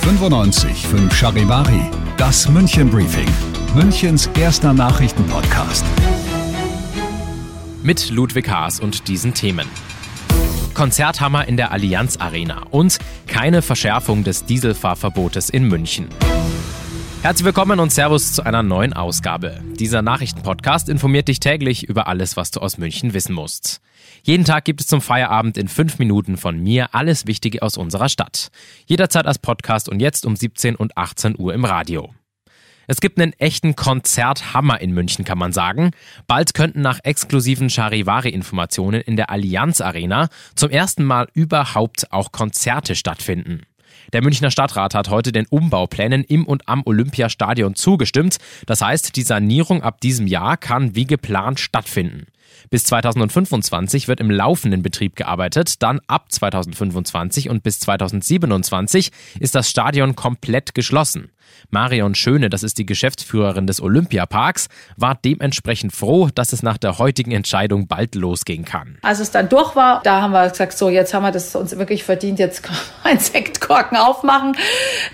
95 5 Charivari, das München Briefing, Münchens erster Nachrichtenpodcast. Mit Ludwig Haas und diesen Themen. Konzerthammer in der Allianz Arena und keine Verschärfung des Dieselfahrverbotes in München. Herzlich willkommen und Servus zu einer neuen Ausgabe. Dieser Nachrichtenpodcast informiert dich täglich über alles, was du aus München wissen musst. Jeden Tag gibt es zum Feierabend in fünf Minuten von mir alles Wichtige aus unserer Stadt. Jederzeit als Podcast und jetzt um 17 und 18 Uhr im Radio. Es gibt einen echten Konzerthammer in München, kann man sagen. Bald könnten nach exklusiven Charivari-Informationen in der Allianz Arena zum ersten Mal überhaupt auch Konzerte stattfinden. Der Münchner Stadtrat hat heute den Umbauplänen im und am Olympiastadion zugestimmt. Das heißt, die Sanierung ab diesem Jahr kann wie geplant stattfinden. Bis 2025 wird im laufenden Betrieb gearbeitet, dann ab 2025 und bis 2027 ist das Stadion komplett geschlossen. Marion Schöne, das ist die Geschäftsführerin des Olympiaparks, war dementsprechend froh, dass es nach der heutigen Entscheidung bald losgehen kann. Als es dann durch war, da haben wir gesagt, so jetzt haben wir das uns wirklich verdient, jetzt ein Sektkorken aufmachen,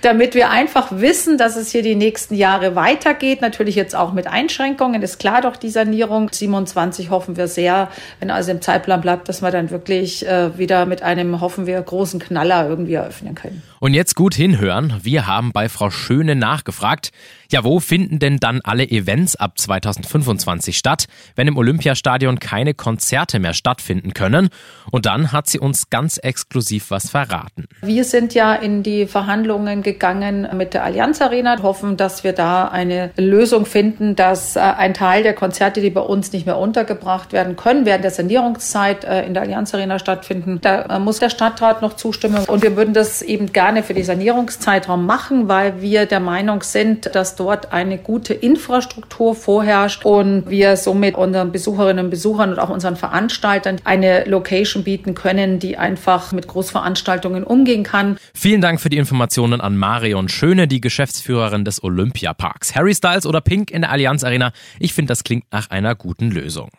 damit wir einfach wissen, dass es hier die nächsten Jahre weitergeht. Natürlich jetzt auch mit Einschränkungen, ist klar doch die Sanierung. 27 hoffen wir sehr, wenn also im Zeitplan bleibt, dass wir dann wirklich äh, wieder mit einem, hoffen wir, großen Knaller irgendwie eröffnen können. Und jetzt gut hinhören. Wir haben bei Frau Schöne nachgefragt, ja, wo finden denn dann alle Events ab 2025 statt, wenn im Olympiastadion keine Konzerte mehr stattfinden können? Und dann hat sie uns ganz exklusiv was verraten. Wir sind ja in die Verhandlungen gegangen mit der Allianz Arena, hoffen, dass wir da eine Lösung finden, dass äh, ein Teil der Konzerte, die bei uns nicht mehr untergebracht werden können, während der Sanierungszeit äh, in der Allianz Arena stattfinden. Da äh, muss der Stadtrat noch zustimmen und wir würden das eben gerne für die Sanierungszeitraum machen, weil wir der Meinung sind, dass dort eine gute Infrastruktur vorherrscht und wir somit unseren Besucherinnen und Besuchern und auch unseren Veranstaltern eine Location bieten können, die einfach mit Großveranstaltungen umgehen kann. Vielen Dank für die Informationen an Marion Schöne, die Geschäftsführerin des Olympiaparks. Harry Styles oder Pink in der Allianz Arena. Ich finde, das klingt nach einer guten Lösung.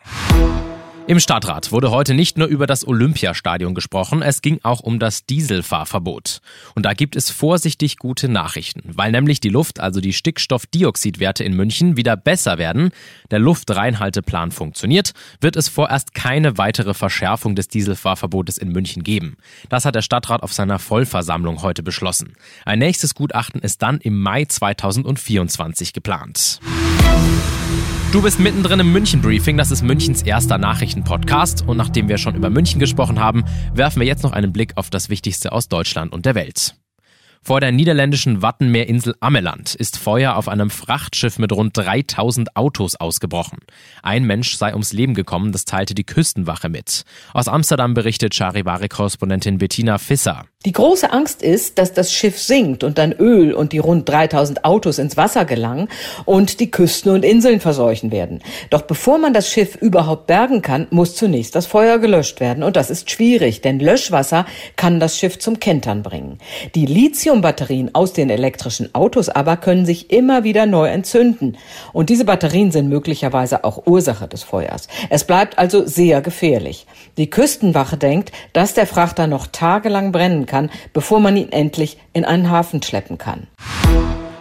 Im Stadtrat wurde heute nicht nur über das Olympiastadion gesprochen, es ging auch um das Dieselfahrverbot. Und da gibt es vorsichtig gute Nachrichten, weil nämlich die Luft, also die Stickstoffdioxidwerte in München wieder besser werden, der Luftreinhalteplan funktioniert, wird es vorerst keine weitere Verschärfung des Dieselfahrverbotes in München geben. Das hat der Stadtrat auf seiner Vollversammlung heute beschlossen. Ein nächstes Gutachten ist dann im Mai 2024 geplant. Du bist mittendrin im München Briefing, das ist Münchens erster Nachrichtenpodcast und nachdem wir schon über München gesprochen haben, werfen wir jetzt noch einen Blick auf das Wichtigste aus Deutschland und der Welt. Vor der niederländischen Wattenmeerinsel Ameland ist Feuer auf einem Frachtschiff mit rund 3000 Autos ausgebrochen. Ein Mensch sei ums Leben gekommen, das teilte die Küstenwache mit. Aus Amsterdam berichtet Charivari-Korrespondentin Bettina Fisser. Die große Angst ist, dass das Schiff sinkt und dann Öl und die rund 3000 Autos ins Wasser gelangen und die Küsten und Inseln verseuchen werden. Doch bevor man das Schiff überhaupt bergen kann, muss zunächst das Feuer gelöscht werden. Und das ist schwierig, denn Löschwasser kann das Schiff zum Kentern bringen. Die Lithiumbatterien aus den elektrischen Autos aber können sich immer wieder neu entzünden. Und diese Batterien sind möglicherweise auch Ursache des Feuers. Es bleibt also sehr gefährlich. Die Küstenwache denkt, dass der Frachter noch tagelang brennen kann, bevor man ihn endlich in einen Hafen schleppen kann.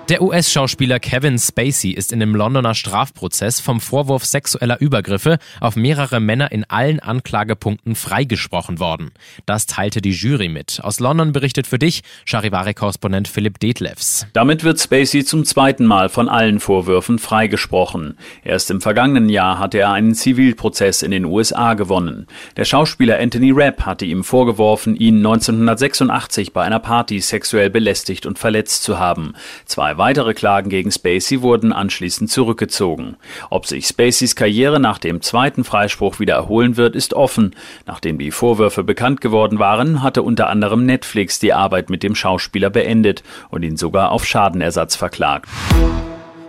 Der US-Schauspieler Kevin Spacey ist in dem Londoner Strafprozess vom Vorwurf sexueller Übergriffe auf mehrere Männer in allen Anklagepunkten freigesprochen worden. Das teilte die Jury mit. Aus London berichtet für dich Charivari-Korrespondent Philipp Detlefs. Damit wird Spacey zum zweiten Mal von allen Vorwürfen freigesprochen. Erst im vergangenen Jahr hatte er einen Zivilprozess in den USA gewonnen. Der Schauspieler Anthony Rapp hatte ihm vorgeworfen, ihn 1986 bei einer Party sexuell belästigt und verletzt zu haben. Zwei weitere Klagen gegen Spacey wurden anschließend zurückgezogen. Ob sich Spaceys Karriere nach dem zweiten Freispruch wieder erholen wird, ist offen. Nachdem die Vorwürfe bekannt geworden waren, hatte unter anderem Netflix die Arbeit mit dem Schauspieler beendet und ihn sogar auf Schadenersatz verklagt.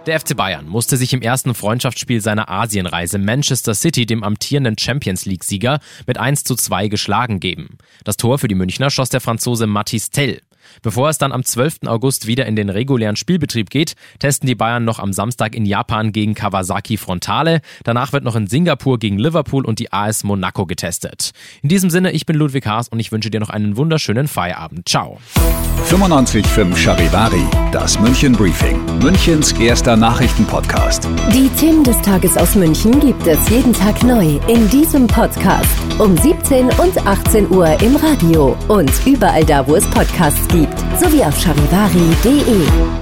Der FC Bayern musste sich im ersten Freundschaftsspiel seiner Asienreise Manchester City, dem amtierenden Champions League-Sieger, mit 1 zu 2 geschlagen geben. Das Tor für die Münchner schoss der Franzose Mathis Tell. Bevor es dann am 12. August wieder in den regulären Spielbetrieb geht, testen die Bayern noch am Samstag in Japan gegen Kawasaki Frontale. Danach wird noch in Singapur gegen Liverpool und die AS Monaco getestet. In diesem Sinne, ich bin Ludwig Haas und ich wünsche dir noch einen wunderschönen Feierabend. Ciao. 95.5 Charivari, das München Briefing, Münchens erster Nachrichtenpodcast. Die Themen des Tages aus München gibt es jeden Tag neu in diesem Podcast um 17 und 18 Uhr im Radio und überall da, wo es Podcasts gibt gibt, sowie auf charivari.de.